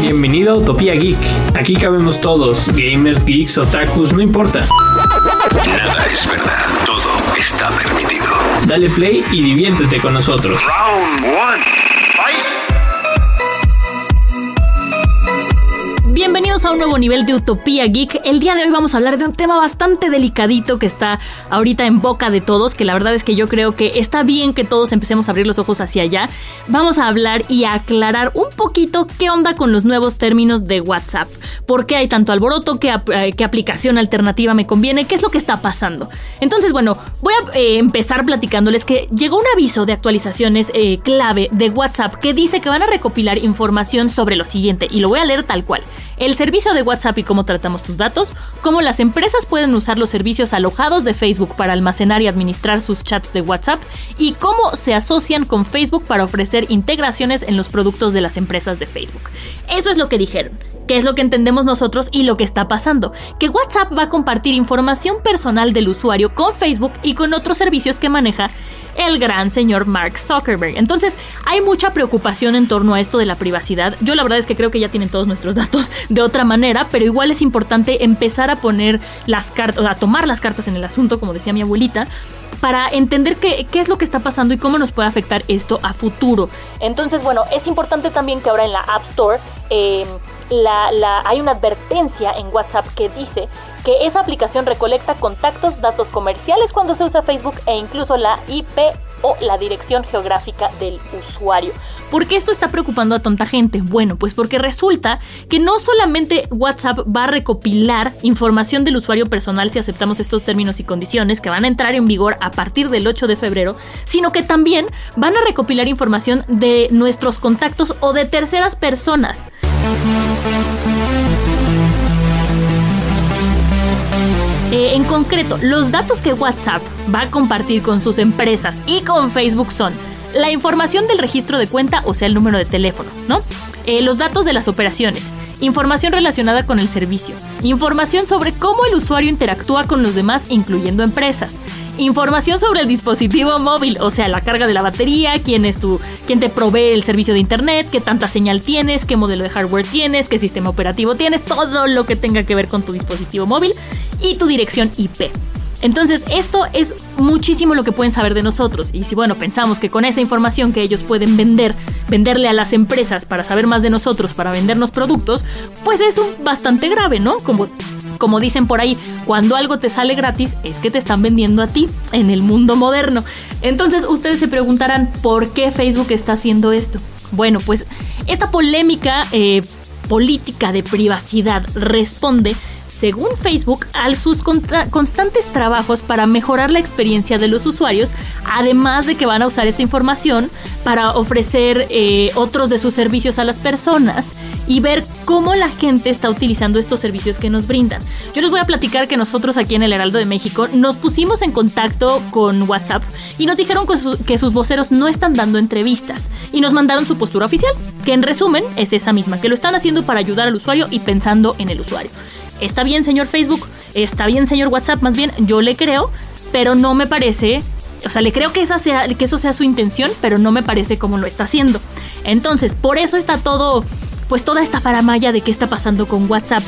Bienvenido a Utopía Geek. Aquí cabemos todos, gamers, geeks, otakus, no importa. Nada es verdad, todo está permitido. Dale play y diviértete con nosotros. Round one. A un nuevo nivel de Utopía Geek. El día de hoy vamos a hablar de un tema bastante delicadito que está ahorita en boca de todos, que la verdad es que yo creo que está bien que todos empecemos a abrir los ojos hacia allá. Vamos a hablar y aclarar un poquito qué onda con los nuevos términos de WhatsApp. ¿Por qué hay tanto alboroto? ¿Qué, eh, qué aplicación alternativa me conviene? ¿Qué es lo que está pasando? Entonces, bueno, voy a eh, empezar platicándoles que llegó un aviso de actualizaciones eh, clave de WhatsApp que dice que van a recopilar información sobre lo siguiente y lo voy a leer tal cual el servicio de WhatsApp y cómo tratamos tus datos, cómo las empresas pueden usar los servicios alojados de Facebook para almacenar y administrar sus chats de WhatsApp y cómo se asocian con Facebook para ofrecer integraciones en los productos de las empresas de Facebook. Eso es lo que dijeron. ¿Qué es lo que entendemos nosotros y lo que está pasando? Que WhatsApp va a compartir información personal del usuario con Facebook y con otros servicios que maneja el gran señor Mark Zuckerberg. Entonces, hay mucha preocupación en torno a esto de la privacidad. Yo la verdad es que creo que ya tienen todos nuestros datos de otra manera, pero igual es importante empezar a poner las cartas, a tomar las cartas en el asunto, como decía mi abuelita, para entender qué, qué, es lo que está pasando y cómo nos puede afectar esto a futuro. Entonces, bueno, es importante también que ahora en la App Store eh, la, la, hay una advertencia en WhatsApp que dice que esa aplicación recolecta contactos, datos comerciales cuando se usa Facebook e incluso la IP o la dirección geográfica del usuario. ¿Por qué esto está preocupando a tanta gente? Bueno, pues porque resulta que no solamente WhatsApp va a recopilar información del usuario personal si aceptamos estos términos y condiciones que van a entrar en vigor a partir del 8 de febrero, sino que también van a recopilar información de nuestros contactos o de terceras personas. Eh, en concreto, los datos que WhatsApp va a compartir con sus empresas y con Facebook son la información del registro de cuenta, o sea, el número de teléfono, ¿no? Eh, los datos de las operaciones, información relacionada con el servicio, información sobre cómo el usuario interactúa con los demás, incluyendo empresas, información sobre el dispositivo móvil, o sea, la carga de la batería, quién es tu, quién te provee el servicio de internet, qué tanta señal tienes, qué modelo de hardware tienes, qué sistema operativo tienes, todo lo que tenga que ver con tu dispositivo móvil y tu dirección IP. Entonces, esto es muchísimo lo que pueden saber de nosotros. Y si, bueno, pensamos que con esa información que ellos pueden vender, venderle a las empresas para saber más de nosotros, para vendernos productos, pues es un bastante grave, ¿no? Como, como dicen por ahí, cuando algo te sale gratis, es que te están vendiendo a ti en el mundo moderno. Entonces, ustedes se preguntarán, ¿por qué Facebook está haciendo esto? Bueno, pues esta polémica eh, política de privacidad responde según Facebook, a sus constantes trabajos para mejorar la experiencia de los usuarios, además de que van a usar esta información para ofrecer eh, otros de sus servicios a las personas y ver cómo la gente está utilizando estos servicios que nos brindan. Yo les voy a platicar que nosotros aquí en el Heraldo de México nos pusimos en contacto con WhatsApp y nos dijeron que, sus voceros no están dando entrevistas y nos mandaron su postura oficial, que en resumen es esa misma, que lo están haciendo para ayudar al usuario y pensando en el usuario. Está bien, señor Facebook, está bien, señor WhatsApp, más bien, yo le creo, pero no me parece o sea, le creo que, que eso sea su intención, pero no me parece como lo está haciendo. Entonces, por eso está todo, pues toda esta faramaya de qué está pasando con WhatsApp.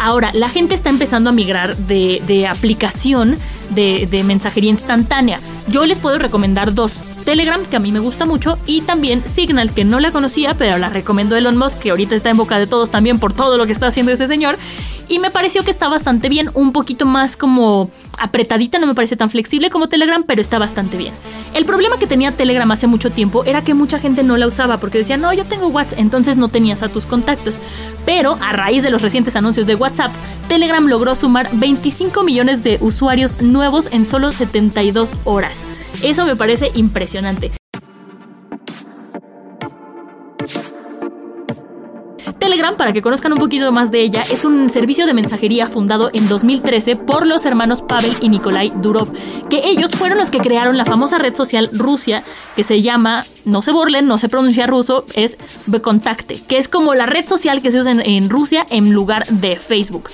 Ahora, la gente está empezando a migrar de, aplicación de, de, mensajería instantánea. Yo les puedo recomendar dos. Telegram, que a mí me gusta mucho, y también Signal, que no la conocía, pero la recomiendo Elon Musk, que ahorita está en boca de todos también por todo lo que está haciendo ese señor. Y me pareció que está bastante bien, un poquito más como apretadita, no me parece tan flexible como Telegram, pero está bastante bien. El problema que tenía Telegram hace mucho tiempo era que mucha gente no la usaba porque decía, no, yo tengo WhatsApp, entonces no tenías a tus contactos. Pero a raíz de los recientes anuncios de WhatsApp, Telegram logró sumar 25 millones de usuarios nuevos en solo 72 horas. Eso me parece impresionante. Telegram, para que conozcan un poquito más de ella, es un servicio de mensajería fundado en 2013 por los hermanos Pavel y Nikolai Durov, que ellos fueron los que crearon la famosa red social Rusia, que se llama, no se burlen, no se pronuncia ruso, es Becontacte, que es como la red social que se usa en Rusia en lugar de Facebook.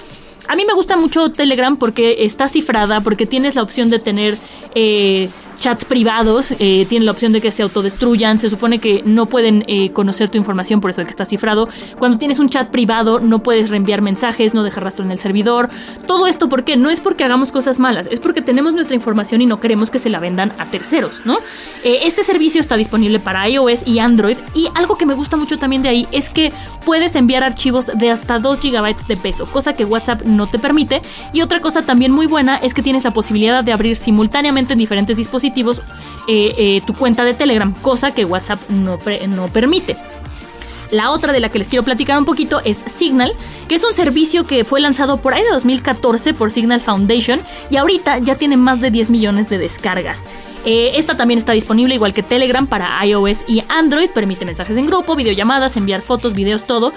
A mí me gusta mucho Telegram porque está cifrada, porque tienes la opción de tener eh, chats privados, eh, tienen la opción de que se autodestruyan, se supone que no pueden eh, conocer tu información, por eso que está cifrado. Cuando tienes un chat privado no puedes reenviar mensajes, no dejar rastro en el servidor. Todo esto, ¿por qué? No es porque hagamos cosas malas, es porque tenemos nuestra información y no queremos que se la vendan a terceros, ¿no? Eh, este servicio está disponible para iOS y Android y algo que me gusta mucho también de ahí es que puedes enviar archivos de hasta 2 GB de peso, cosa que WhatsApp no te permite. Y otra cosa también muy buena es que tienes la posibilidad de abrir simultáneamente en diferentes dispositivos eh, eh, tu cuenta de Telegram, cosa que WhatsApp no, no permite. La otra de la que les quiero platicar un poquito es Signal, que es un servicio que fue lanzado por ahí de 2014 por Signal Foundation y ahorita ya tiene más de 10 millones de descargas. Eh, esta también está disponible igual que Telegram para iOS y Android, permite mensajes en grupo, videollamadas, enviar fotos, videos, todo.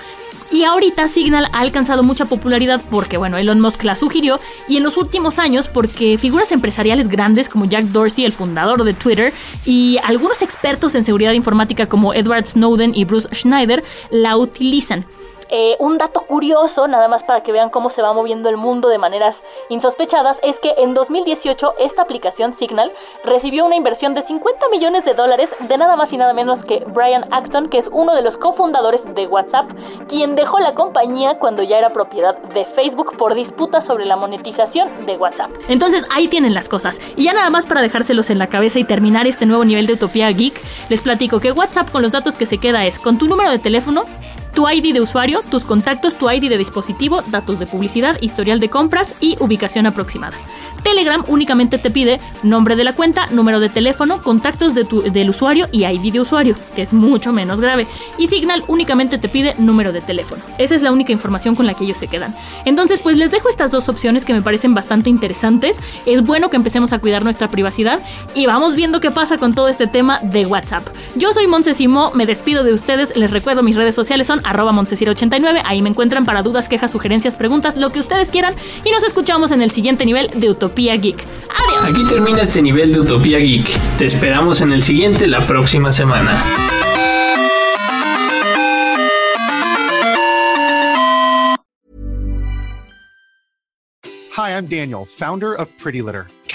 Y ahorita Signal ha alcanzado mucha popularidad porque, bueno, Elon Musk la sugirió y en los últimos años porque figuras empresariales grandes como Jack Dorsey, el fundador de Twitter, y algunos expertos en seguridad informática como Edward Snowden y Bruce Schneider la utilizan. Eh, un dato curioso, nada más para que vean cómo se va moviendo el mundo de maneras insospechadas, es que en 2018 esta aplicación Signal recibió una inversión de 50 millones de dólares de nada más y nada menos que Brian Acton, que es uno de los cofundadores de WhatsApp, quien dejó la compañía cuando ya era propiedad de Facebook por disputas sobre la monetización de WhatsApp. Entonces ahí tienen las cosas. Y ya nada más para dejárselos en la cabeza y terminar este nuevo nivel de Utopía Geek, les platico que WhatsApp con los datos que se queda es con tu número de teléfono, tu ID de usuario, tus contactos, tu ID de dispositivo, datos de publicidad, historial de compras y ubicación aproximada. Telegram únicamente te pide nombre de la cuenta, número de teléfono, contactos de del usuario y ID de usuario, que es mucho menos grave. Y Signal únicamente te pide número de teléfono. Esa es la única información con la que ellos se quedan. Entonces, pues les dejo estas dos opciones que me parecen bastante interesantes. Es bueno que empecemos a cuidar nuestra privacidad y vamos viendo qué pasa con todo este tema de WhatsApp. Yo soy Montesimo, me despido de ustedes, les recuerdo mis redes sociales son arroba 89 Ahí me encuentran para dudas, quejas, sugerencias, preguntas, lo que ustedes quieran. Y nos escuchamos en el siguiente nivel de Utopía Geek. Adiós. Aquí termina este nivel de Utopía Geek. Te esperamos en el siguiente la próxima semana. Hi, I'm Daniel, founder of Pretty Litter.